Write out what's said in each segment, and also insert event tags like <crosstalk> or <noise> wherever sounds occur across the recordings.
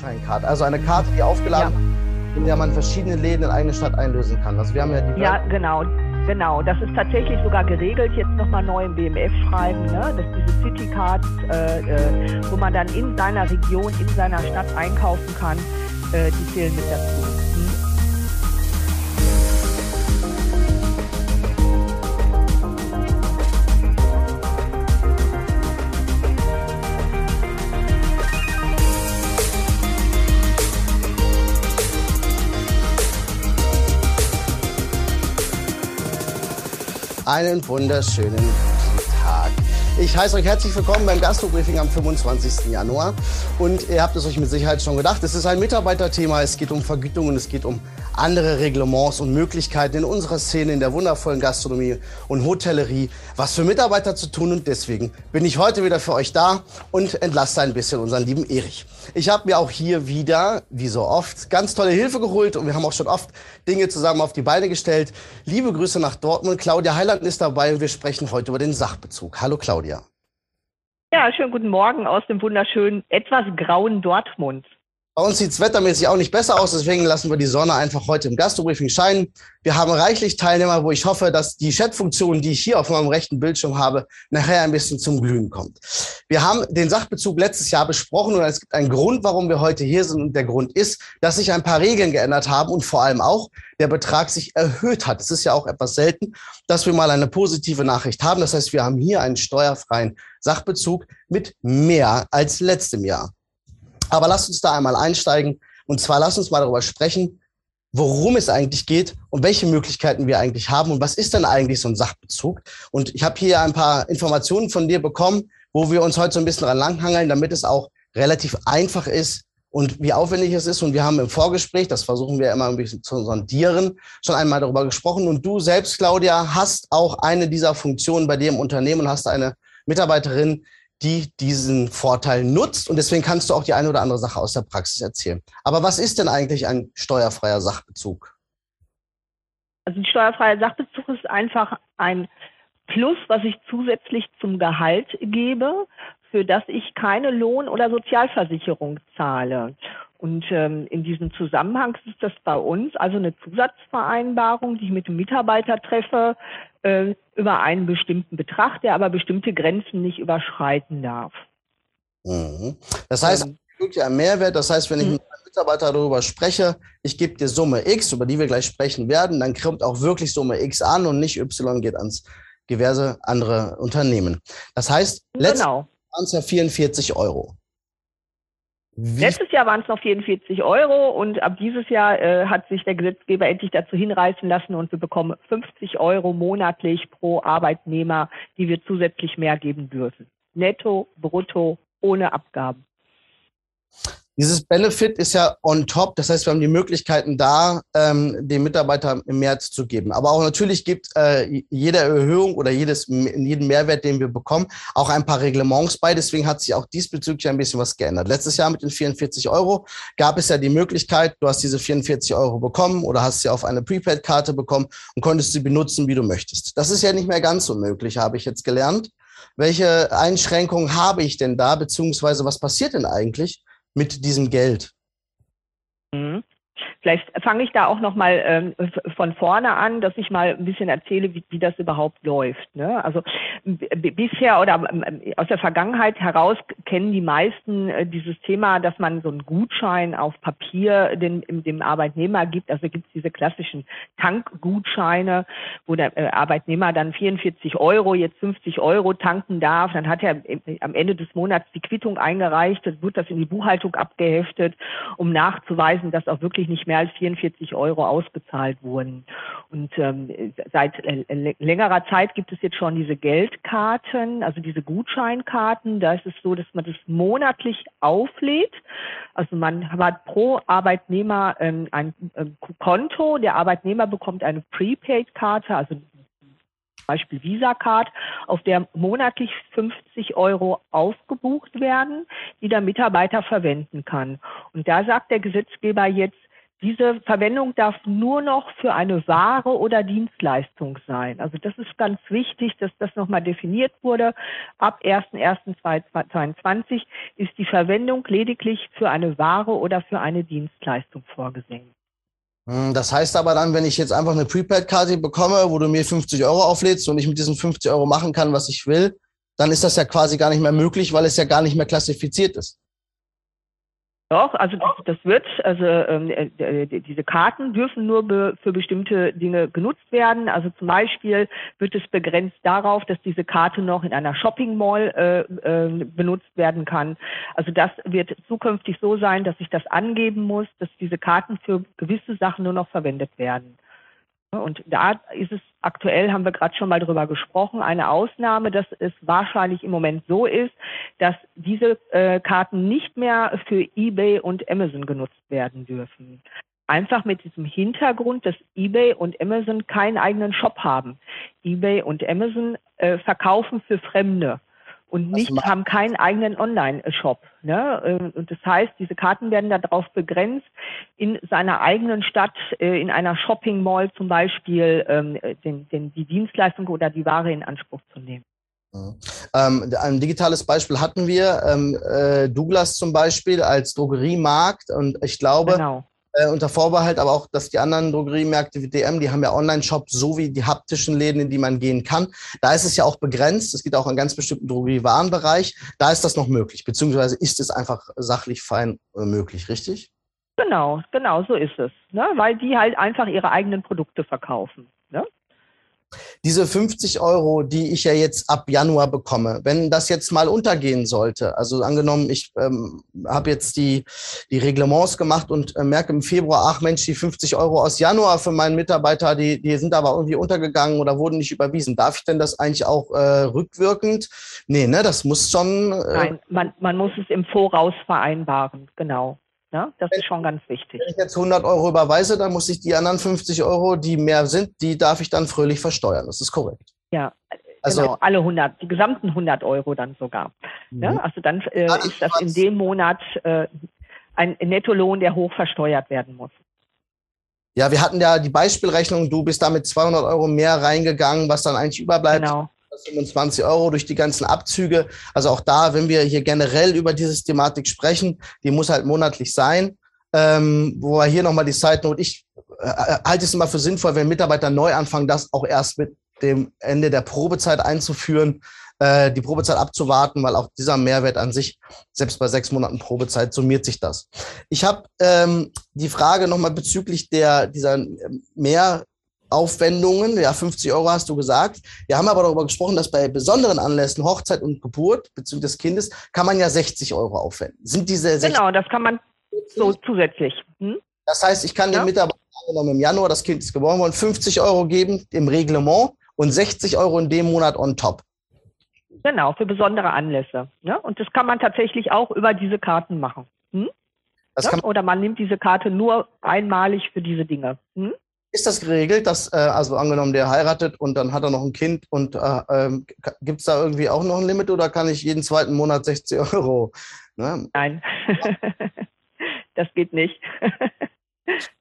Gutscheinkarte, also eine Karte, die aufgeladen ja. in der man verschiedene Läden in eine Stadt einlösen kann. Also wir haben ja die Ja, genau. Genau, das ist tatsächlich sogar geregelt, jetzt nochmal neu im BMF-Schreiben, ne? dass diese Citycards, äh, äh, wo man dann in seiner Region, in seiner Stadt einkaufen kann, äh, die zählen mit dazu. Einen wunderschönen Tag. Ich heiße euch herzlich willkommen beim Gastrobriefing am 25. Januar. Und ihr habt es euch mit Sicherheit schon gedacht, es ist ein Mitarbeiterthema, es geht um Vergütung und es geht um andere Reglements und Möglichkeiten in unserer Szene, in der wundervollen Gastronomie und Hotellerie, was für Mitarbeiter zu tun. Und deswegen bin ich heute wieder für euch da und entlaste ein bisschen unseren lieben Erich. Ich habe mir auch hier wieder, wie so oft, ganz tolle Hilfe geholt und wir haben auch schon oft Dinge zusammen auf die Beine gestellt. Liebe Grüße nach Dortmund. Claudia Heiland ist dabei und wir sprechen heute über den Sachbezug. Hallo Claudia. Ja, schönen guten Morgen aus dem wunderschönen, etwas grauen Dortmund. Bei uns sieht es wettermäßig auch nicht besser aus, deswegen lassen wir die Sonne einfach heute im Gastrobriefing scheinen. Wir haben reichlich Teilnehmer, wo ich hoffe, dass die Chatfunktion, die ich hier auf meinem rechten Bildschirm habe, nachher ein bisschen zum Glühen kommt. Wir haben den Sachbezug letztes Jahr besprochen und es gibt einen Grund, warum wir heute hier sind. Und der Grund ist, dass sich ein paar Regeln geändert haben und vor allem auch der Betrag sich erhöht hat. Es ist ja auch etwas selten, dass wir mal eine positive Nachricht haben. Das heißt, wir haben hier einen steuerfreien Sachbezug mit mehr als letztem Jahr. Aber lasst uns da einmal einsteigen. Und zwar lasst uns mal darüber sprechen, worum es eigentlich geht und welche Möglichkeiten wir eigentlich haben und was ist denn eigentlich so ein Sachbezug. Und ich habe hier ein paar Informationen von dir bekommen, wo wir uns heute so ein bisschen dran langhangeln, damit es auch relativ einfach ist und wie aufwendig es ist. Und wir haben im Vorgespräch, das versuchen wir immer ein bisschen zu sondieren, schon einmal darüber gesprochen. Und du selbst, Claudia, hast auch eine dieser Funktionen bei dir im Unternehmen und hast eine Mitarbeiterin, die diesen Vorteil nutzt. Und deswegen kannst du auch die eine oder andere Sache aus der Praxis erzählen. Aber was ist denn eigentlich ein steuerfreier Sachbezug? Also ein steuerfreier Sachbezug ist einfach ein Plus, was ich zusätzlich zum Gehalt gebe, für das ich keine Lohn- oder Sozialversicherung zahle. Und ähm, in diesem Zusammenhang ist das bei uns also eine Zusatzvereinbarung, die ich mit dem Mitarbeiter treffe, äh, über einen bestimmten Betrag, der aber bestimmte Grenzen nicht überschreiten darf. Mhm. Das heißt, ähm, wirklich ein Mehrwert. Das heißt, wenn ich mhm. mit einem Mitarbeiter darüber spreche, ich gebe dir Summe X, über die wir gleich sprechen werden, dann kommt auch wirklich Summe X an und nicht Y geht ans diverse andere Unternehmen. Das heißt, letztendlich genau. waren es ja 44 Euro. Wie? Letztes Jahr waren es noch 44 Euro und ab dieses Jahr äh, hat sich der Gesetzgeber endlich dazu hinreißen lassen und wir bekommen 50 Euro monatlich pro Arbeitnehmer, die wir zusätzlich mehr geben dürfen. Netto, brutto, ohne Abgaben. Dieses Benefit ist ja on top. Das heißt, wir haben die Möglichkeiten da, ähm, den Mitarbeiter im März zu geben. Aber auch natürlich gibt äh, jede Erhöhung oder jedes, jeden Mehrwert, den wir bekommen, auch ein paar Reglements bei. Deswegen hat sich auch diesbezüglich ein bisschen was geändert. Letztes Jahr mit den 44 Euro gab es ja die Möglichkeit, du hast diese 44 Euro bekommen oder hast sie auf eine Prepaid-Karte bekommen und konntest sie benutzen, wie du möchtest. Das ist ja nicht mehr ganz so möglich, habe ich jetzt gelernt. Welche Einschränkungen habe ich denn da, beziehungsweise was passiert denn eigentlich, mit diesem Geld? Mhm. Vielleicht fange ich da auch noch mal ähm, von vorne an, dass ich mal ein bisschen erzähle, wie, wie das überhaupt läuft. Ne? Also bisher oder aus der Vergangenheit heraus kennen die meisten äh, dieses Thema, dass man so einen Gutschein auf Papier dem, dem Arbeitnehmer gibt. Also gibt es diese klassischen Tankgutscheine, wo der äh, Arbeitnehmer dann 44 Euro, jetzt 50 Euro tanken darf. Dann hat er am Ende des Monats die Quittung eingereicht, dann wird das in die Buchhaltung abgeheftet, um nachzuweisen, dass auch wirklich nicht mehr als 44 Euro ausbezahlt wurden. Und ähm, seit längerer Zeit gibt es jetzt schon diese Geldkarten, also diese Gutscheinkarten. Da ist es so, dass man das monatlich auflädt. Also man hat pro Arbeitnehmer ähm, ein ähm, Konto. Der Arbeitnehmer bekommt eine Prepaid-Karte, also Beispiel Visa-Card, auf der monatlich 50 Euro aufgebucht werden, die der Mitarbeiter verwenden kann. Und da sagt der Gesetzgeber jetzt, diese Verwendung darf nur noch für eine Ware oder Dienstleistung sein. Also das ist ganz wichtig, dass das nochmal definiert wurde. Ab 1.1.2022 ist die Verwendung lediglich für eine Ware oder für eine Dienstleistung vorgesehen. Hm, das heißt aber dann, wenn ich jetzt einfach eine Prepaid-Karte bekomme, wo du mir 50 Euro auflädst und ich mit diesen 50 Euro machen kann, was ich will, dann ist das ja quasi gar nicht mehr möglich, weil es ja gar nicht mehr klassifiziert ist. Doch, also das, das wird, also ähm, äh, diese Karten dürfen nur be, für bestimmte Dinge genutzt werden. Also zum Beispiel wird es begrenzt darauf, dass diese Karte noch in einer Shopping Mall äh, äh, benutzt werden kann. Also das wird zukünftig so sein, dass ich das angeben muss, dass diese Karten für gewisse Sachen nur noch verwendet werden. Und da ist es aktuell, haben wir gerade schon mal drüber gesprochen, eine Ausnahme, dass es wahrscheinlich im Moment so ist, dass diese äh, Karten nicht mehr für eBay und Amazon genutzt werden dürfen. Einfach mit diesem Hintergrund, dass eBay und Amazon keinen eigenen Shop haben. eBay und Amazon äh, verkaufen für Fremde und nicht haben keinen eigenen Online-Shop. Ne? Ähm, und das heißt, diese Karten werden darauf begrenzt, in seiner eigenen Stadt, äh, in einer Shopping Mall zum Beispiel, ähm, den, den, die Dienstleistung oder die Ware in Anspruch zu nehmen. Mhm. Ähm, ein digitales Beispiel hatten wir, ähm, äh, Douglas zum Beispiel als Drogeriemarkt und ich glaube, genau. Äh, unter Vorbehalt, aber auch, dass die anderen Drogeriemärkte wie DM, die haben ja Online-Shops, so wie die haptischen Läden, in die man gehen kann. Da ist es ja auch begrenzt. Es geht auch an ganz bestimmten Drogeriewarenbereich. Da ist das noch möglich, beziehungsweise ist es einfach sachlich fein äh, möglich, richtig? Genau, genau, so ist es. Ne? Weil die halt einfach ihre eigenen Produkte verkaufen. Diese 50 Euro, die ich ja jetzt ab Januar bekomme, wenn das jetzt mal untergehen sollte, also angenommen, ich ähm, habe jetzt die, die Reglements gemacht und äh, merke im Februar, ach Mensch, die 50 Euro aus Januar für meinen Mitarbeiter, die, die sind aber irgendwie untergegangen oder wurden nicht überwiesen. Darf ich denn das eigentlich auch äh, rückwirkend? Nee, ne, das muss schon. Äh, Nein, man, man muss es im Voraus vereinbaren, genau. Ja, das ist schon ganz wichtig. Wenn ich jetzt 100 Euro überweise, dann muss ich die anderen 50 Euro, die mehr sind, die darf ich dann fröhlich versteuern. Das ist korrekt. Ja, also, genau, alle 100, die gesamten 100 Euro dann sogar. Mhm. Ja, also dann äh, ja, ist das in dem Monat äh, ein Nettolohn, der hoch versteuert werden muss. Ja, wir hatten ja die Beispielrechnung, du bist da mit 200 Euro mehr reingegangen, was dann eigentlich überbleibt. Genau. 25 Euro durch die ganzen Abzüge. Also auch da, wenn wir hier generell über diese Thematik sprechen, die muss halt monatlich sein. Ähm, wo wir hier nochmal die Side Note, ich äh, äh, halte es immer für sinnvoll, wenn Mitarbeiter neu anfangen, das auch erst mit dem Ende der Probezeit einzuführen, äh, die Probezeit abzuwarten, weil auch dieser Mehrwert an sich, selbst bei sechs Monaten Probezeit, summiert sich das. Ich habe ähm, die Frage nochmal bezüglich der, dieser mehr Aufwendungen, ja, 50 Euro hast du gesagt. Wir haben aber darüber gesprochen, dass bei besonderen Anlässen, Hochzeit und Geburt bzw. des Kindes, kann man ja 60 Euro aufwenden. Sind diese 60 Genau, das kann man so zusätzlich. Hm? Das heißt, ich kann ja. dem Mitarbeiter angenommen im Januar, das Kind ist geboren worden, 50 Euro geben im Reglement und 60 Euro in dem Monat on top. Genau, für besondere Anlässe. Ne? Und das kann man tatsächlich auch über diese Karten machen. Hm? Ja? Man Oder man nimmt diese Karte nur einmalig für diese Dinge. Hm? Ist das geregelt, dass, äh, also angenommen, der heiratet und dann hat er noch ein Kind und äh, ähm, gibt es da irgendwie auch noch ein Limit oder kann ich jeden zweiten Monat 60 Euro? Ne? Nein, <laughs> das geht nicht. <laughs>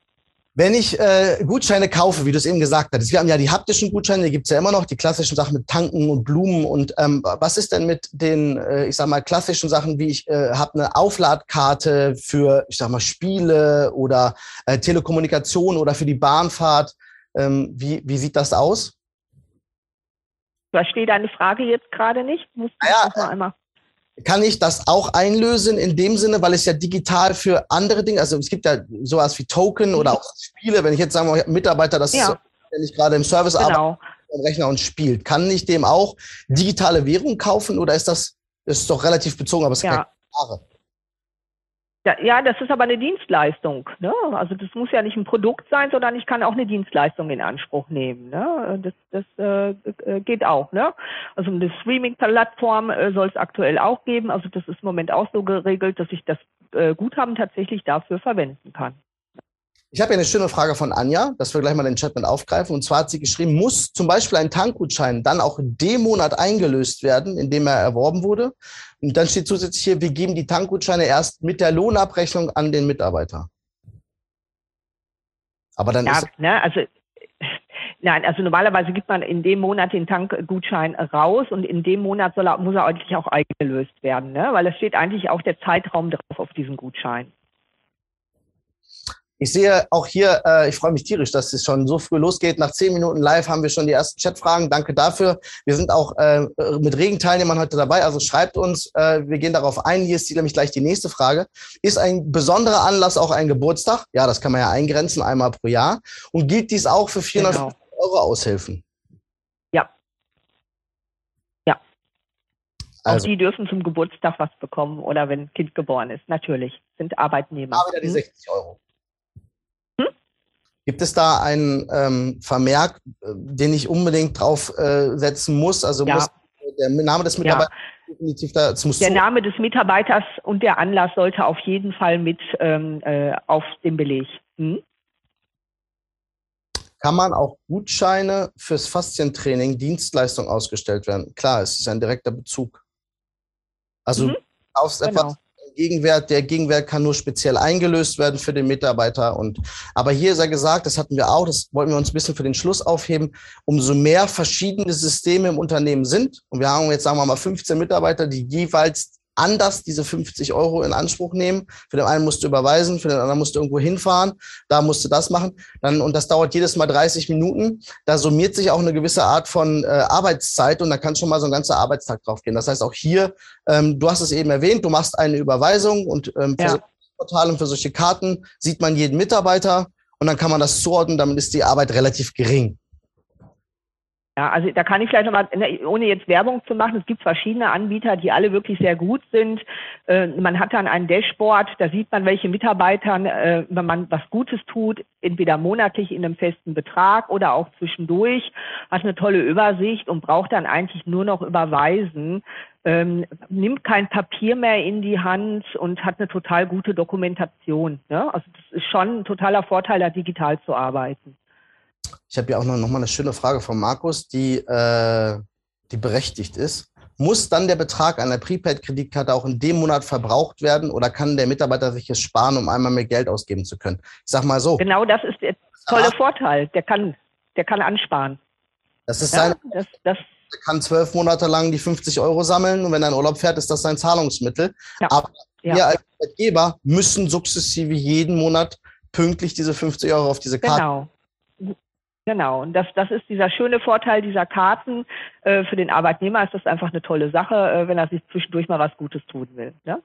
Wenn ich äh, Gutscheine kaufe, wie du es eben gesagt hast, wir haben ja die haptischen Gutscheine, die gibt es ja immer noch, die klassischen Sachen mit Tanken und Blumen. Und ähm, was ist denn mit den, äh, ich sag mal, klassischen Sachen, wie ich äh, habe eine Aufladkarte für, ich sag mal, Spiele oder äh, Telekommunikation oder für die Bahnfahrt? Ähm, wie, wie sieht das aus? Verstehe deine Frage jetzt gerade nicht. Muss naja, noch einmal kann ich das auch einlösen in dem Sinne, weil es ja digital für andere Dinge, also es gibt ja sowas wie Token oder auch Spiele, wenn ich jetzt sagen wir, Mitarbeiter, das ja. ist, wenn ich gerade im Service genau. arbeite, am Rechner und spielt, kann ich dem auch digitale Währung kaufen oder ist das, ist doch relativ bezogen, aber es ja. ist keine ja, ja, das ist aber eine Dienstleistung. Ne? Also das muss ja nicht ein Produkt sein, sondern ich kann auch eine Dienstleistung in Anspruch nehmen. Ne? Das, das äh, äh geht auch. Ne? Also eine Streaming-Plattform äh, soll es aktuell auch geben. Also das ist im Moment auch so geregelt, dass ich das äh, Guthaben tatsächlich dafür verwenden kann. Ich habe hier eine schöne Frage von Anja, dass wir gleich mal den Chat mit aufgreifen. Und zwar hat sie geschrieben, muss zum Beispiel ein Tankgutschein dann auch in dem Monat eingelöst werden, in dem er erworben wurde? Und dann steht zusätzlich hier, wir geben die Tankgutscheine erst mit der Lohnabrechnung an den Mitarbeiter. Aber dann ja, ist ne, also Nein, also normalerweise gibt man in dem Monat den Tankgutschein raus und in dem Monat soll er, muss er eigentlich auch eingelöst werden, ne? weil es steht eigentlich auch der Zeitraum drauf auf diesem Gutschein. Ich sehe auch hier, äh, ich freue mich tierisch, dass es schon so früh losgeht. Nach zehn Minuten live haben wir schon die ersten Chatfragen. Danke dafür. Wir sind auch äh, mit regen Teilnehmern heute dabei, also schreibt uns. Äh, wir gehen darauf ein. Hier ist nämlich gleich die nächste Frage. Ist ein besonderer Anlass auch ein Geburtstag? Ja, das kann man ja eingrenzen, einmal pro Jahr. Und gilt dies auch für 400 genau. Euro Aushilfen? Ja. Ja. Also. Auch die dürfen zum Geburtstag was bekommen oder wenn ein Kind geboren ist. Natürlich. Sind Arbeitnehmer. Aber wieder die 60 hm? Euro. Gibt es da einen ähm, Vermerk, äh, den ich unbedingt draufsetzen äh, muss? Also ja. muss der Name des Mitarbeiters ja. definitiv da, muss Der Name des Mitarbeiters und der Anlass sollte auf jeden Fall mit ähm, äh, auf dem Beleg. Hm? Kann man auch Gutscheine fürs Faszientraining Dienstleistung ausgestellt werden? Klar, es ist ein direkter Bezug. Also mhm. kaufst genau. etwas Gegenwert, der Gegenwert kann nur speziell eingelöst werden für den Mitarbeiter. Und, aber hier sei gesagt, das hatten wir auch, das wollten wir uns ein bisschen für den Schluss aufheben, umso mehr verschiedene Systeme im Unternehmen sind, und wir haben jetzt, sagen wir mal, 15 Mitarbeiter, die jeweils anders diese 50 Euro in Anspruch nehmen. Für den einen musst du überweisen, für den anderen musst du irgendwo hinfahren, da musst du das machen. Dann, und das dauert jedes Mal 30 Minuten. Da summiert sich auch eine gewisse Art von äh, Arbeitszeit und da kann schon mal so ein ganzer Arbeitstag drauf gehen. Das heißt auch hier, ähm, du hast es eben erwähnt, du machst eine Überweisung und ähm, für ja. solche Portale und für solche Karten sieht man jeden Mitarbeiter und dann kann man das zuordnen, damit ist die Arbeit relativ gering. Ja, also da kann ich vielleicht nochmal, ne, ohne jetzt Werbung zu machen, es gibt verschiedene Anbieter, die alle wirklich sehr gut sind. Äh, man hat dann ein Dashboard, da sieht man, welche Mitarbeitern, äh, wenn man was Gutes tut, entweder monatlich in einem festen Betrag oder auch zwischendurch, hat eine tolle Übersicht und braucht dann eigentlich nur noch überweisen, ähm, nimmt kein Papier mehr in die Hand und hat eine total gute Dokumentation. Ne? Also das ist schon ein totaler Vorteil, da digital zu arbeiten. Ich habe ja auch noch, noch mal eine schöne Frage von Markus, die, äh, die berechtigt ist. Muss dann der Betrag einer Prepaid-Kreditkarte auch in dem Monat verbraucht werden oder kann der Mitarbeiter sich es sparen, um einmal mehr Geld ausgeben zu können? Ich sag mal so. Genau, das ist der tolle Vorteil. Der kann, der kann ansparen. Das ist sein. Ja, das, das er kann zwölf Monate lang die 50 Euro sammeln und wenn er in Urlaub fährt, ist das sein Zahlungsmittel. Ja. Aber ja. wir als Arbeitgeber müssen sukzessive jeden Monat pünktlich diese 50 Euro auf diese Karte genau. Genau, und das, das ist dieser schöne Vorteil dieser Karten. Äh, für den Arbeitnehmer ist das einfach eine tolle Sache, äh, wenn er sich zwischendurch mal was Gutes tun will. Ne?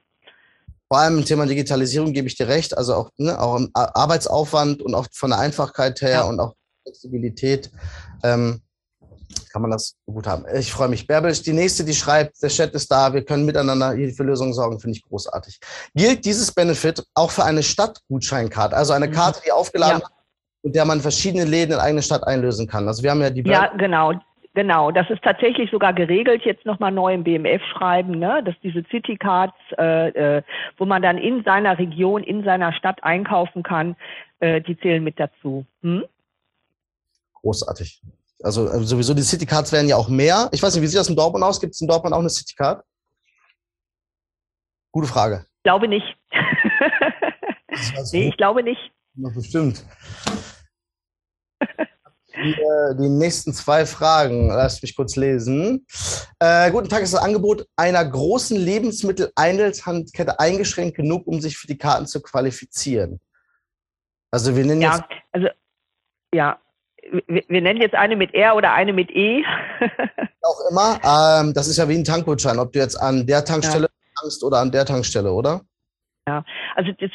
Vor allem im Thema Digitalisierung gebe ich dir recht, also auch, ne, auch im Arbeitsaufwand und auch von der Einfachkeit her ja. und auch Flexibilität ähm, kann man das gut haben. Ich freue mich. Bärbel die nächste, die schreibt, der Chat ist da, wir können miteinander hier für Lösungen sorgen, finde ich großartig. Gilt dieses Benefit auch für eine Stadtgutscheinkarte, also eine mhm. Karte, die aufgeladen ja und der man verschiedene Läden in eigene Stadt einlösen kann. Also wir haben ja die Ja, genau. Genau, das ist tatsächlich sogar geregelt, jetzt nochmal neu im BMF-Schreiben, ne? dass diese Citycards, äh, äh, wo man dann in seiner Region, in seiner Stadt einkaufen kann, äh, die zählen mit dazu. Hm? Großartig. Also äh, sowieso die Citycards werden ja auch mehr. Ich weiß nicht, wie sieht das in Dortmund aus? Gibt es in Dortmund auch eine Citycard? Gute Frage. Ich glaube nicht. <laughs> nee, ich glaube nicht. Noch bestimmt. Die, äh, die, nächsten zwei Fragen, lass mich kurz lesen. Äh, guten Tag, ist das Angebot einer großen Lebensmitteleinzelhandkette eingeschränkt genug, um sich für die Karten zu qualifizieren? Also wir nennen ja, jetzt. Also, ja, wir, wir, nennen jetzt eine mit R oder eine mit E. Auch immer. Ähm, das ist ja wie ein Tankgutschein, ob du jetzt an der Tankstelle ja. tankst oder an der Tankstelle, oder? Ja, also das,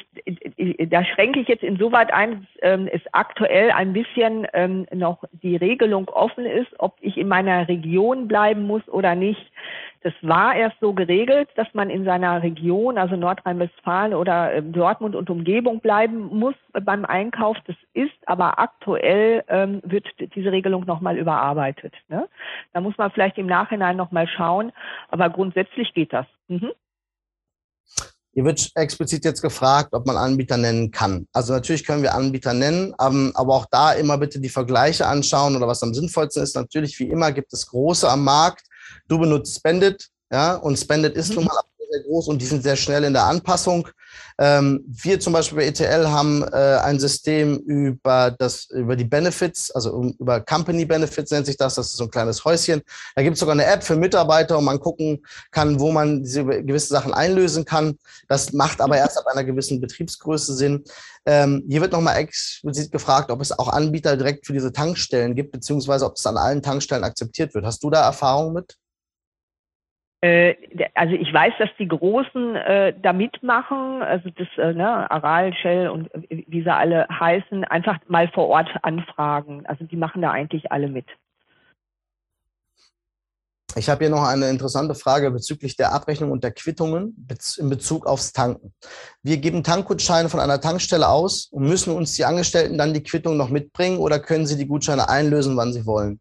da schränke ich jetzt insoweit ein, ähm, es aktuell ein bisschen ähm, noch die Regelung offen ist, ob ich in meiner Region bleiben muss oder nicht. Das war erst so geregelt, dass man in seiner Region, also Nordrhein-Westfalen oder ähm, Dortmund und Umgebung bleiben muss beim Einkauf. Das ist aber aktuell ähm, wird diese Regelung nochmal überarbeitet. Ne? Da muss man vielleicht im Nachhinein nochmal schauen, aber grundsätzlich geht das. Mhm. Hier wird explizit jetzt gefragt, ob man Anbieter nennen kann. Also natürlich können wir Anbieter nennen, ähm, aber auch da immer bitte die Vergleiche anschauen oder was am sinnvollsten ist. Natürlich, wie immer, gibt es große am Markt. Du benutzt Spendit, ja, und Spendit ist nun mal sehr groß und die sind sehr schnell in der Anpassung. Ähm, wir zum Beispiel bei ETL haben äh, ein System über das, über die Benefits, also um, über Company Benefits nennt sich das. Das ist so ein kleines Häuschen. Da gibt es sogar eine App für Mitarbeiter, wo man gucken kann, wo man diese gewisse Sachen einlösen kann. Das macht aber erst ab einer gewissen Betriebsgröße Sinn. Ähm, hier wird nochmal explizit gefragt, ob es auch Anbieter direkt für diese Tankstellen gibt, beziehungsweise ob es an allen Tankstellen akzeptiert wird. Hast du da Erfahrung mit? Äh, also ich weiß, dass die Großen äh, da mitmachen, also das äh, ne, Aral, Shell und äh, wie sie alle heißen, einfach mal vor Ort anfragen. Also die machen da eigentlich alle mit. Ich habe hier noch eine interessante Frage bezüglich der Abrechnung und der Quittungen in Bezug aufs Tanken. Wir geben Tankgutscheine von einer Tankstelle aus und müssen uns die Angestellten dann die Quittung noch mitbringen oder können sie die Gutscheine einlösen, wann sie wollen?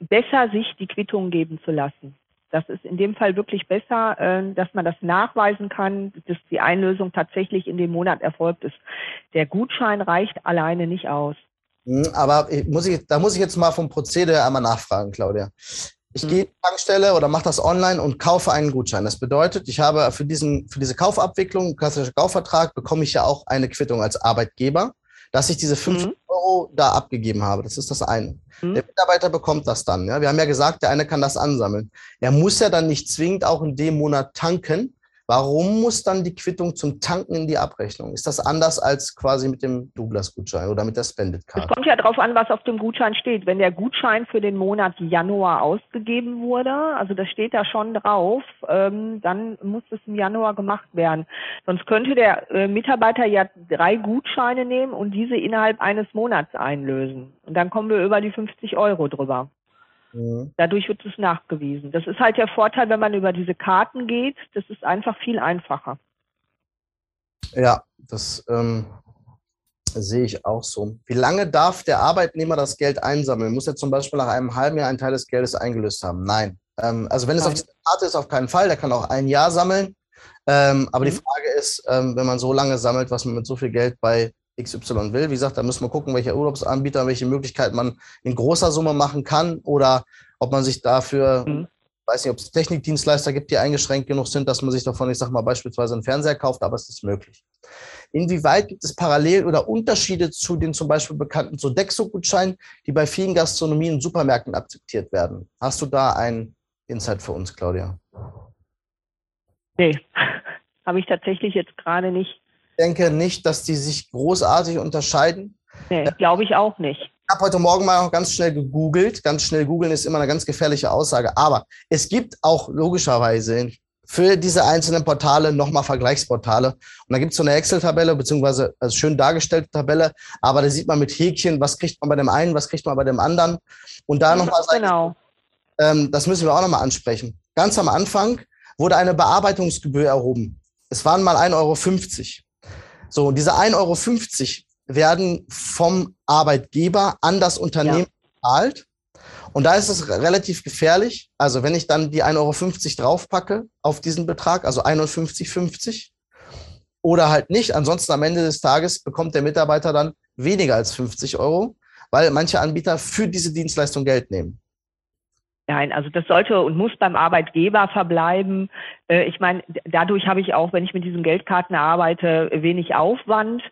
Besser, sich die Quittung geben zu lassen. Das ist in dem Fall wirklich besser, äh, dass man das nachweisen kann, dass die Einlösung tatsächlich in dem Monat erfolgt ist. Der Gutschein reicht alleine nicht aus. Hm, aber muss ich, da muss ich jetzt mal vom Prozedere einmal nachfragen, Claudia. Ich hm. gehe in die Tankstelle oder mache das online und kaufe einen Gutschein. Das bedeutet, ich habe für, diesen, für diese Kaufabwicklung, klassischer Kaufvertrag, bekomme ich ja auch eine Quittung als Arbeitgeber dass ich diese 5 mhm. Euro da abgegeben habe. Das ist das eine. Mhm. Der Mitarbeiter bekommt das dann. Ja? Wir haben ja gesagt, der eine kann das ansammeln. Er muss ja dann nicht zwingend auch in dem Monat tanken, Warum muss dann die Quittung zum Tanken in die Abrechnung? Ist das anders als quasi mit dem Douglas-Gutschein oder mit der Spendit-Card? Es kommt ja darauf an, was auf dem Gutschein steht. Wenn der Gutschein für den Monat Januar ausgegeben wurde, also das steht da schon drauf, ähm, dann muss es im Januar gemacht werden. Sonst könnte der äh, Mitarbeiter ja drei Gutscheine nehmen und diese innerhalb eines Monats einlösen. Und dann kommen wir über die 50 Euro drüber. Mhm. Dadurch wird es nachgewiesen. Das ist halt der Vorteil, wenn man über diese Karten geht. Das ist einfach viel einfacher. Ja, das ähm, sehe ich auch so. Wie lange darf der Arbeitnehmer das Geld einsammeln? Muss er zum Beispiel nach einem halben Jahr einen Teil des Geldes eingelöst haben? Nein. Ähm, also wenn es Nein. auf der Karte ist, auf keinen Fall. Der kann auch ein Jahr sammeln. Ähm, aber mhm. die Frage ist, ähm, wenn man so lange sammelt, was man mit so viel Geld bei XY will. Wie gesagt, da müssen wir gucken, welcher Urlaubsanbieter, welche Möglichkeiten man in großer Summe machen kann oder ob man sich dafür, mhm. weiß nicht, ob es Technikdienstleister gibt, die eingeschränkt genug sind, dass man sich davon, ich sag mal, beispielsweise einen Fernseher kauft, aber es ist möglich. Inwieweit gibt es Parallelen oder Unterschiede zu den zum Beispiel bekannten Sodexo-Gutscheinen, die bei vielen Gastronomien und Supermärkten akzeptiert werden? Hast du da ein Insight für uns, Claudia? Nee, <laughs> habe ich tatsächlich jetzt gerade nicht denke nicht, dass die sich großartig unterscheiden. Nee, glaube ich auch nicht. Ich habe heute Morgen mal ganz schnell gegoogelt. Ganz schnell googeln ist immer eine ganz gefährliche Aussage. Aber es gibt auch logischerweise für diese einzelnen Portale nochmal Vergleichsportale. Und da gibt es so eine Excel-Tabelle, beziehungsweise also schön dargestellte Tabelle, aber da sieht man mit Häkchen, was kriegt man bei dem einen, was kriegt man bei dem anderen. Und da nochmal genau. ähm, das müssen wir auch nochmal ansprechen. Ganz am Anfang wurde eine Bearbeitungsgebühr erhoben. Es waren mal 1,50 Euro. So, diese 1,50 Euro werden vom Arbeitgeber an das Unternehmen bezahlt. Ja. Und da ist es relativ gefährlich. Also wenn ich dann die 1,50 Euro draufpacke auf diesen Betrag, also 51,50 oder halt nicht, ansonsten am Ende des Tages bekommt der Mitarbeiter dann weniger als 50 Euro, weil manche Anbieter für diese Dienstleistung Geld nehmen. Nein, also das sollte und muss beim Arbeitgeber verbleiben. Äh, ich meine, dadurch habe ich auch, wenn ich mit diesen Geldkarten arbeite, wenig Aufwand.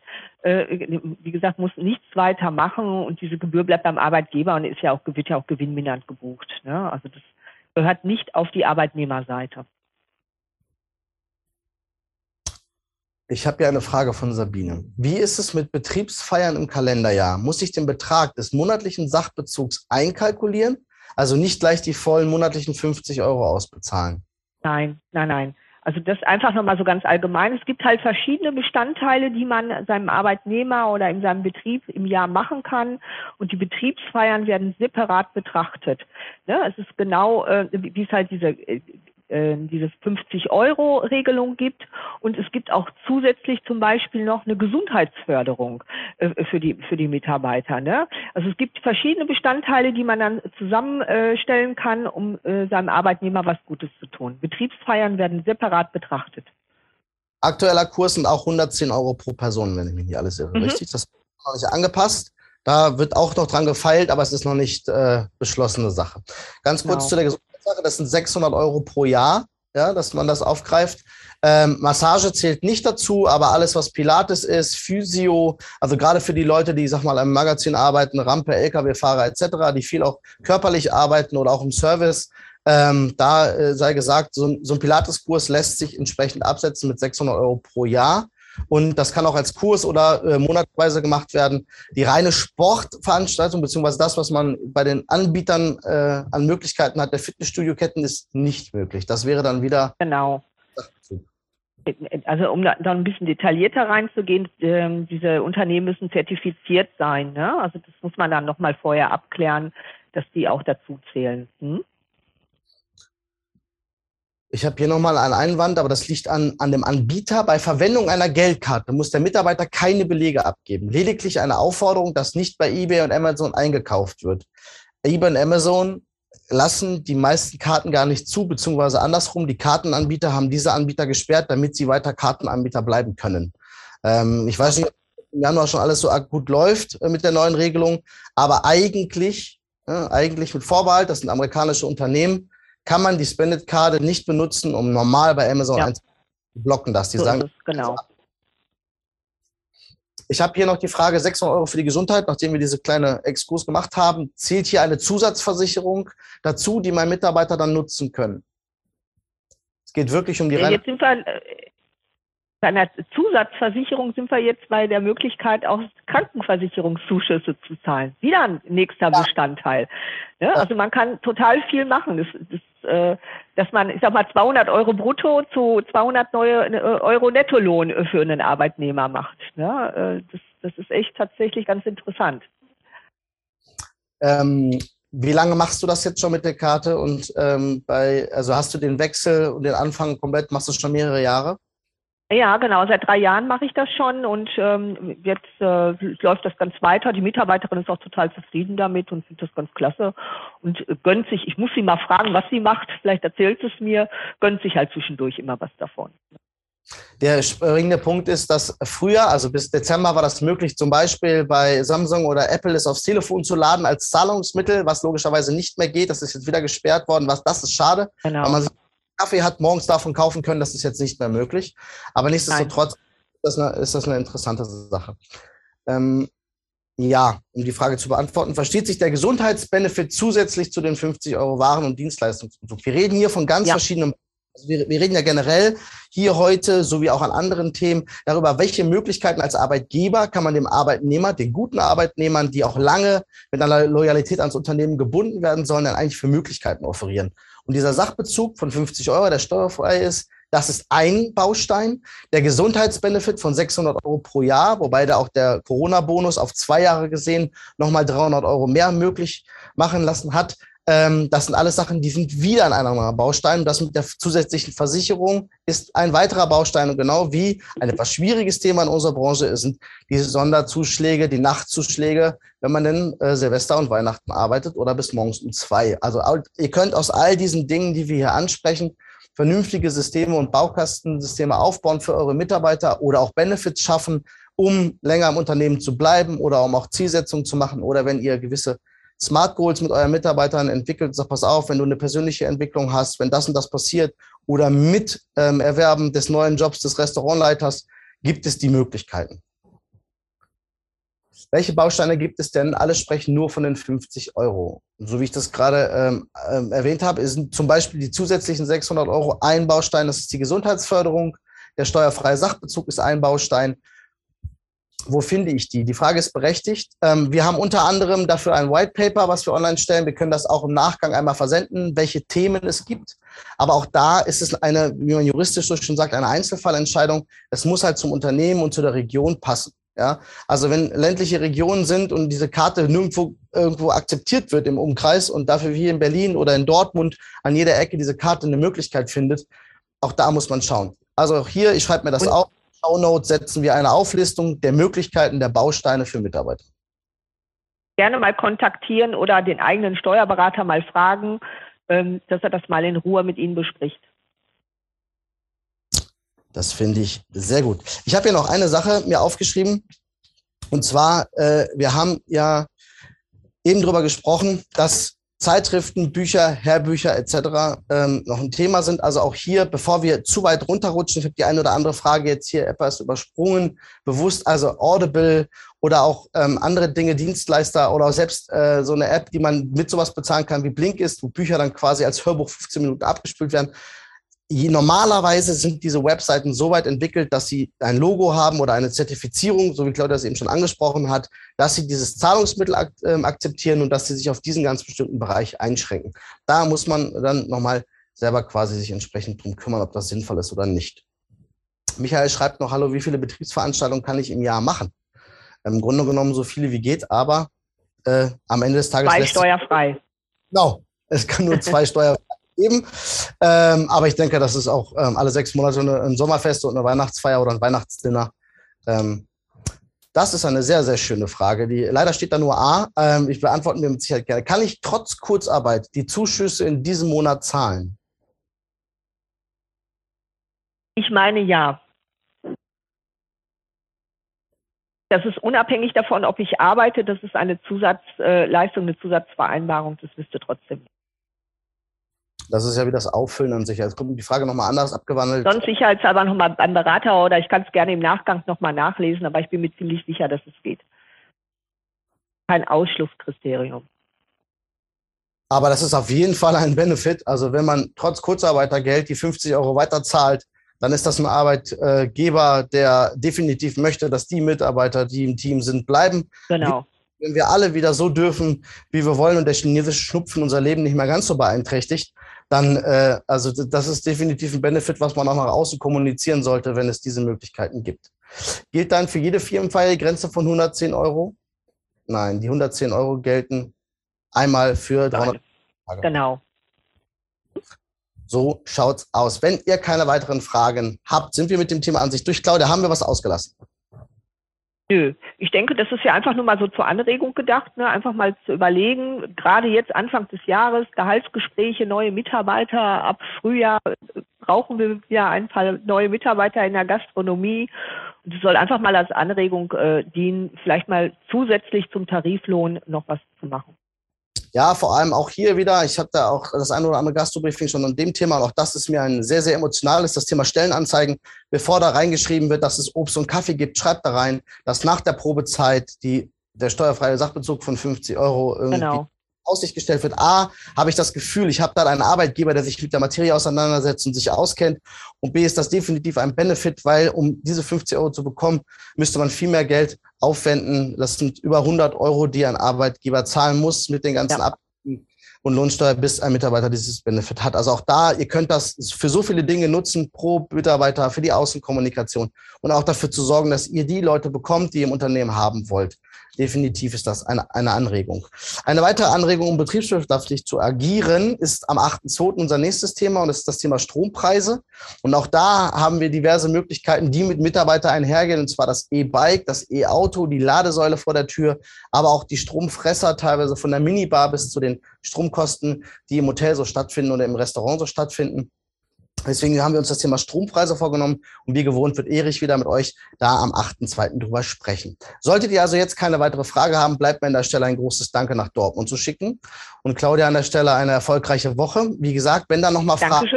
Äh, wie gesagt, muss nichts weiter machen und diese Gebühr bleibt beim Arbeitgeber und ist ja auch, wird ja auch gewinnmindernd gebucht. Ne? Also das gehört nicht auf die Arbeitnehmerseite. Ich habe ja eine Frage von Sabine. Wie ist es mit Betriebsfeiern im Kalenderjahr? Muss ich den Betrag des monatlichen Sachbezugs einkalkulieren? Also nicht gleich die vollen monatlichen 50 Euro ausbezahlen. Nein, nein, nein. Also das einfach nochmal so ganz allgemein. Es gibt halt verschiedene Bestandteile, die man seinem Arbeitnehmer oder in seinem Betrieb im Jahr machen kann. Und die Betriebsfeiern werden separat betrachtet. Ne? Es ist genau, äh, wie es halt diese äh, äh, diese 50-Euro-Regelung gibt. Und es gibt auch zusätzlich zum Beispiel noch eine Gesundheitsförderung äh, für, die, für die Mitarbeiter. Ne? Also es gibt verschiedene Bestandteile, die man dann zusammenstellen kann, um äh, seinem Arbeitnehmer was Gutes zu tun. Betriebsfeiern werden separat betrachtet. Aktueller Kurs sind auch 110 Euro pro Person, wenn ich mich nicht alles irre. Mhm. Richtig? Das ist noch nicht angepasst. Da wird auch noch dran gefeilt, aber es ist noch nicht äh, beschlossene Sache. Ganz kurz genau. zu der Gesundheit Sache, das sind 600 Euro pro Jahr. ja, dass man das aufgreift. Ähm, Massage zählt nicht dazu, aber alles, was Pilates ist, Physio, also gerade für die Leute, die, sag mal, im Magazin arbeiten, Rampe, Lkw-Fahrer etc., die viel auch körperlich arbeiten oder auch im Service, ähm, da äh, sei gesagt, so, so ein Pilates-Kurs lässt sich entsprechend absetzen mit 600 Euro pro Jahr. Und das kann auch als Kurs oder äh, monatweise gemacht werden. Die reine Sportveranstaltung, beziehungsweise das, was man bei den Anbietern äh, an Möglichkeiten hat, der Fitnessstudio-Ketten, ist nicht möglich. Das wäre dann wieder. Genau. Also um da, da ein bisschen detaillierter reinzugehen, äh, diese Unternehmen müssen zertifiziert sein. Ne? Also das muss man dann nochmal vorher abklären, dass die auch dazu zählen. Hm? Ich habe hier nochmal einen Einwand, aber das liegt an, an dem Anbieter. Bei Verwendung einer Geldkarte muss der Mitarbeiter keine Belege abgeben, lediglich eine Aufforderung, dass nicht bei eBay und Amazon eingekauft wird. eBay und Amazon lassen die meisten Karten gar nicht zu, beziehungsweise andersrum, die Kartenanbieter haben diese Anbieter gesperrt, damit sie weiter Kartenanbieter bleiben können. Ähm, ich weiß nicht, ob im Januar schon alles so gut läuft äh, mit der neuen Regelung, aber eigentlich, äh, eigentlich mit Vorbehalt, das sind amerikanische Unternehmen, kann man die Spendit-Karte nicht benutzen, um normal bei Amazon ja. blocken das. Die so sagen, genau. Ich habe hier noch die Frage 600 Euro für die Gesundheit, nachdem wir diese kleine Exkurs gemacht haben. Zählt hier eine Zusatzversicherung dazu, die mein Mitarbeiter dann nutzen können? Es geht wirklich um die ja, Jetzt sind wir, äh, bei einer Zusatzversicherung sind wir jetzt bei der Möglichkeit, auch Krankenversicherungszuschüsse zu zahlen. Wieder ein nächster ja. Bestandteil. Ja, also man kann total viel machen. Das, das, äh, dass man, ich sag mal, 200 Euro brutto zu 200 neue, äh, Euro Nettolohn für einen Arbeitnehmer macht. Ja, äh, das, das ist echt tatsächlich ganz interessant. Ähm, wie lange machst du das jetzt schon mit der Karte? Und ähm, bei, also hast du den Wechsel und den Anfang komplett, machst du schon mehrere Jahre? Ja, genau. Seit drei Jahren mache ich das schon und ähm, jetzt äh, läuft das ganz weiter. Die Mitarbeiterin ist auch total zufrieden damit und findet das ganz klasse und gönnt sich, ich muss sie mal fragen, was sie macht, vielleicht erzählt es mir, gönnt sich halt zwischendurch immer was davon. Der springende Punkt ist, dass früher, also bis Dezember war das möglich, zum Beispiel bei Samsung oder Apple es aufs Telefon zu laden als Zahlungsmittel, was logischerweise nicht mehr geht. Das ist jetzt wieder gesperrt worden. Was das ist schade, genau. weil man sich Kaffee hat morgens davon kaufen können, das ist jetzt nicht mehr möglich. Aber nichtsdestotrotz ist das, eine, ist das eine interessante Sache. Ähm, ja, um die Frage zu beantworten, versteht sich der Gesundheitsbenefit zusätzlich zu den 50 Euro Waren- und Dienstleistungsbezug? Wir reden hier von ganz ja. verschiedenen also wir, wir, reden ja generell hier heute, sowie auch an anderen Themen, darüber, welche Möglichkeiten als Arbeitgeber kann man dem Arbeitnehmer, den guten Arbeitnehmern, die auch lange mit einer Loyalität ans Unternehmen gebunden werden sollen, dann eigentlich für Möglichkeiten offerieren. Und dieser Sachbezug von 50 Euro, der steuerfrei ist, das ist ein Baustein. Der Gesundheitsbenefit von 600 Euro pro Jahr, wobei da auch der Corona-Bonus auf zwei Jahre gesehen nochmal 300 Euro mehr möglich machen lassen hat. Ähm, das sind alles Sachen, die sind wieder an einem Baustein. das mit der zusätzlichen Versicherung ist ein weiterer Baustein. Und genau wie ein etwas schwieriges Thema in unserer Branche sind die Sonderzuschläge, die Nachtzuschläge, wenn man denn äh, Silvester und Weihnachten arbeitet oder bis morgens um zwei. Also ihr könnt aus all diesen Dingen, die wir hier ansprechen, vernünftige Systeme und Baukastensysteme aufbauen für eure Mitarbeiter oder auch Benefits schaffen, um länger im Unternehmen zu bleiben oder um auch Zielsetzungen zu machen oder wenn ihr gewisse Smart Goals mit euren Mitarbeitern entwickelt, sag, pass auf, wenn du eine persönliche Entwicklung hast, wenn das und das passiert oder mit ähm, Erwerben des neuen Jobs des Restaurantleiters, gibt es die Möglichkeiten. Welche Bausteine gibt es denn? Alle sprechen nur von den 50 Euro. So wie ich das gerade ähm, ähm, erwähnt habe, sind zum Beispiel die zusätzlichen 600 Euro ein Baustein, das ist die Gesundheitsförderung. Der steuerfreie Sachbezug ist ein Baustein wo finde ich die? Die Frage ist berechtigt. Ähm, wir haben unter anderem dafür ein White Paper, was wir online stellen. Wir können das auch im Nachgang einmal versenden, welche Themen es gibt. Aber auch da ist es eine, wie man juristisch so schon sagt, eine Einzelfallentscheidung. Es muss halt zum Unternehmen und zu der Region passen. Ja, also wenn ländliche Regionen sind und diese Karte nirgendwo irgendwo akzeptiert wird im Umkreis und dafür wie in Berlin oder in Dortmund an jeder Ecke diese Karte eine Möglichkeit findet, auch da muss man schauen. Also auch hier, ich schreibe mir das und auf. Shownotes setzen wir eine Auflistung der Möglichkeiten der Bausteine für Mitarbeiter. Gerne mal kontaktieren oder den eigenen Steuerberater mal fragen, ähm, dass er das mal in Ruhe mit Ihnen bespricht. Das finde ich sehr gut. Ich habe hier noch eine Sache mir aufgeschrieben. Und zwar, äh, wir haben ja eben darüber gesprochen, dass Zeitschriften, Bücher, Hörbücher etc. Ähm, noch ein Thema sind. Also auch hier, bevor wir zu weit runterrutschen, ich habe die eine oder andere Frage jetzt hier etwas übersprungen, bewusst, also Audible oder auch ähm, andere Dinge, Dienstleister oder auch selbst äh, so eine App, die man mit sowas bezahlen kann wie Blink ist, wo Bücher dann quasi als Hörbuch 15 Minuten abgespielt werden normalerweise sind diese Webseiten so weit entwickelt, dass sie ein Logo haben oder eine Zertifizierung, so wie Claudia es eben schon angesprochen hat, dass sie dieses Zahlungsmittel ak äh, akzeptieren und dass sie sich auf diesen ganz bestimmten Bereich einschränken. Da muss man dann nochmal selber quasi sich entsprechend drum kümmern, ob das sinnvoll ist oder nicht. Michael schreibt noch, hallo, wie viele Betriebsveranstaltungen kann ich im Jahr machen? Im Grunde genommen so viele wie geht, aber äh, am Ende des Tages. Zwei steuerfrei. Genau, es kann nur zwei <laughs> steuerfrei geben. Ähm, aber ich denke, das ist auch ähm, alle sechs Monate ein Sommerfest und eine Weihnachtsfeier oder ein Weihnachtsdinner. Ähm, das ist eine sehr, sehr schöne Frage. Die, leider steht da nur A. Ähm, ich beantworte mir mit Sicherheit gerne. Kann ich trotz Kurzarbeit die Zuschüsse in diesem Monat zahlen? Ich meine ja. Das ist unabhängig davon, ob ich arbeite. Das ist eine Zusatzleistung, eine Zusatzvereinbarung. Das müsste trotzdem. Das ist ja wie das Auffüllen an sich. Jetzt kommt die Frage nochmal anders abgewandelt. Sonst sicherheitshalber nochmal beim Berater oder ich kann es gerne im Nachgang nochmal nachlesen, aber ich bin mir ziemlich sicher, dass es geht. Kein Ausschlusskriterium. Aber das ist auf jeden Fall ein Benefit. Also wenn man trotz Kurzarbeitergeld die 50 Euro weiterzahlt, dann ist das ein Arbeitgeber, der definitiv möchte, dass die Mitarbeiter, die im Team sind, bleiben. Genau. Wenn wir alle wieder so dürfen, wie wir wollen und der chinesische Schnupfen unser Leben nicht mehr ganz so beeinträchtigt, dann, äh, also das ist definitiv ein Benefit, was man auch nach außen kommunizieren sollte, wenn es diese Möglichkeiten gibt. Gilt dann für jede Firmenfeier die Grenze von 110 Euro? Nein, die 110 Euro gelten einmal für 300 Tage. Genau. So schaut's aus. Wenn ihr keine weiteren Fragen habt, sind wir mit dem Thema an sich durch. Claudia, haben wir was ausgelassen? Nö, ich denke, das ist ja einfach nur mal so zur Anregung gedacht, ne? einfach mal zu überlegen, gerade jetzt Anfang des Jahres, Gehaltsgespräche, neue Mitarbeiter, ab Frühjahr brauchen wir ja ein paar neue Mitarbeiter in der Gastronomie. Und es soll einfach mal als Anregung äh, dienen, vielleicht mal zusätzlich zum Tariflohn noch was zu machen. Ja, vor allem auch hier wieder, ich habe da auch das eine oder andere Gastrobriefing schon an dem Thema, und auch das ist mir ein sehr, sehr emotionales, das Thema Stellenanzeigen. Bevor da reingeschrieben wird, dass es Obst und Kaffee gibt, schreibt da rein, dass nach der Probezeit die, der steuerfreie Sachbezug von 50 Euro irgendwie genau. Aussicht gestellt wird. A, habe ich das Gefühl, ich habe da einen Arbeitgeber, der sich mit der Materie auseinandersetzt und sich auskennt. Und B, ist das definitiv ein Benefit, weil um diese 50 Euro zu bekommen, müsste man viel mehr Geld aufwenden. Das sind über 100 Euro, die ein Arbeitgeber zahlen muss mit den ganzen ja. Abgaben und Lohnsteuer, bis ein Mitarbeiter dieses Benefit hat. Also auch da, ihr könnt das für so viele Dinge nutzen pro Mitarbeiter, für die Außenkommunikation und auch dafür zu sorgen, dass ihr die Leute bekommt, die ihr im Unternehmen haben wollt definitiv ist das eine, eine Anregung. Eine weitere Anregung, um betriebswirtschaftlich zu agieren, ist am 8.2. unser nächstes Thema und das ist das Thema Strompreise. Und auch da haben wir diverse Möglichkeiten, die mit Mitarbeitern einhergehen, und zwar das E-Bike, das E-Auto, die Ladesäule vor der Tür, aber auch die Stromfresser, teilweise von der Minibar bis zu den Stromkosten, die im Hotel so stattfinden oder im Restaurant so stattfinden. Deswegen haben wir uns das Thema Strompreise vorgenommen und wie gewohnt wird Erich wieder mit euch da am 8.2. drüber sprechen. Solltet ihr also jetzt keine weitere Frage haben, bleibt mir an der Stelle ein großes Danke nach Dortmund zu schicken und Claudia an der Stelle eine erfolgreiche Woche. Wie gesagt, wenn da nochmal Fragen...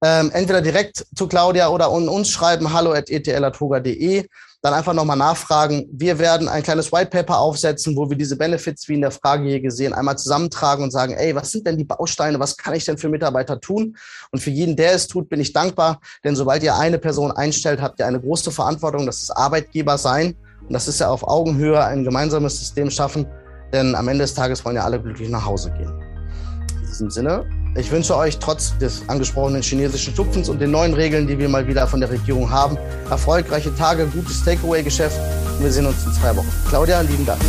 Ähm, entweder direkt zu Claudia oder uns schreiben hallo at etl.toga.de dann einfach nochmal nachfragen. Wir werden ein kleines White Paper aufsetzen, wo wir diese Benefits, wie in der Frage hier gesehen, einmal zusammentragen und sagen, ey, was sind denn die Bausteine, was kann ich denn für Mitarbeiter tun? Und für jeden, der es tut, bin ich dankbar, denn sobald ihr eine Person einstellt, habt ihr eine große Verantwortung, das ist Arbeitgeber sein. Und das ist ja auf Augenhöhe ein gemeinsames System schaffen, denn am Ende des Tages wollen ja alle glücklich nach Hause gehen. In diesem Sinne, ich wünsche euch trotz des angesprochenen chinesischen Tupfens und den neuen Regeln, die wir mal wieder von der Regierung haben, erfolgreiche Tage, gutes Takeaway-Geschäft und wir sehen uns in zwei Wochen. Claudia, lieben Dank.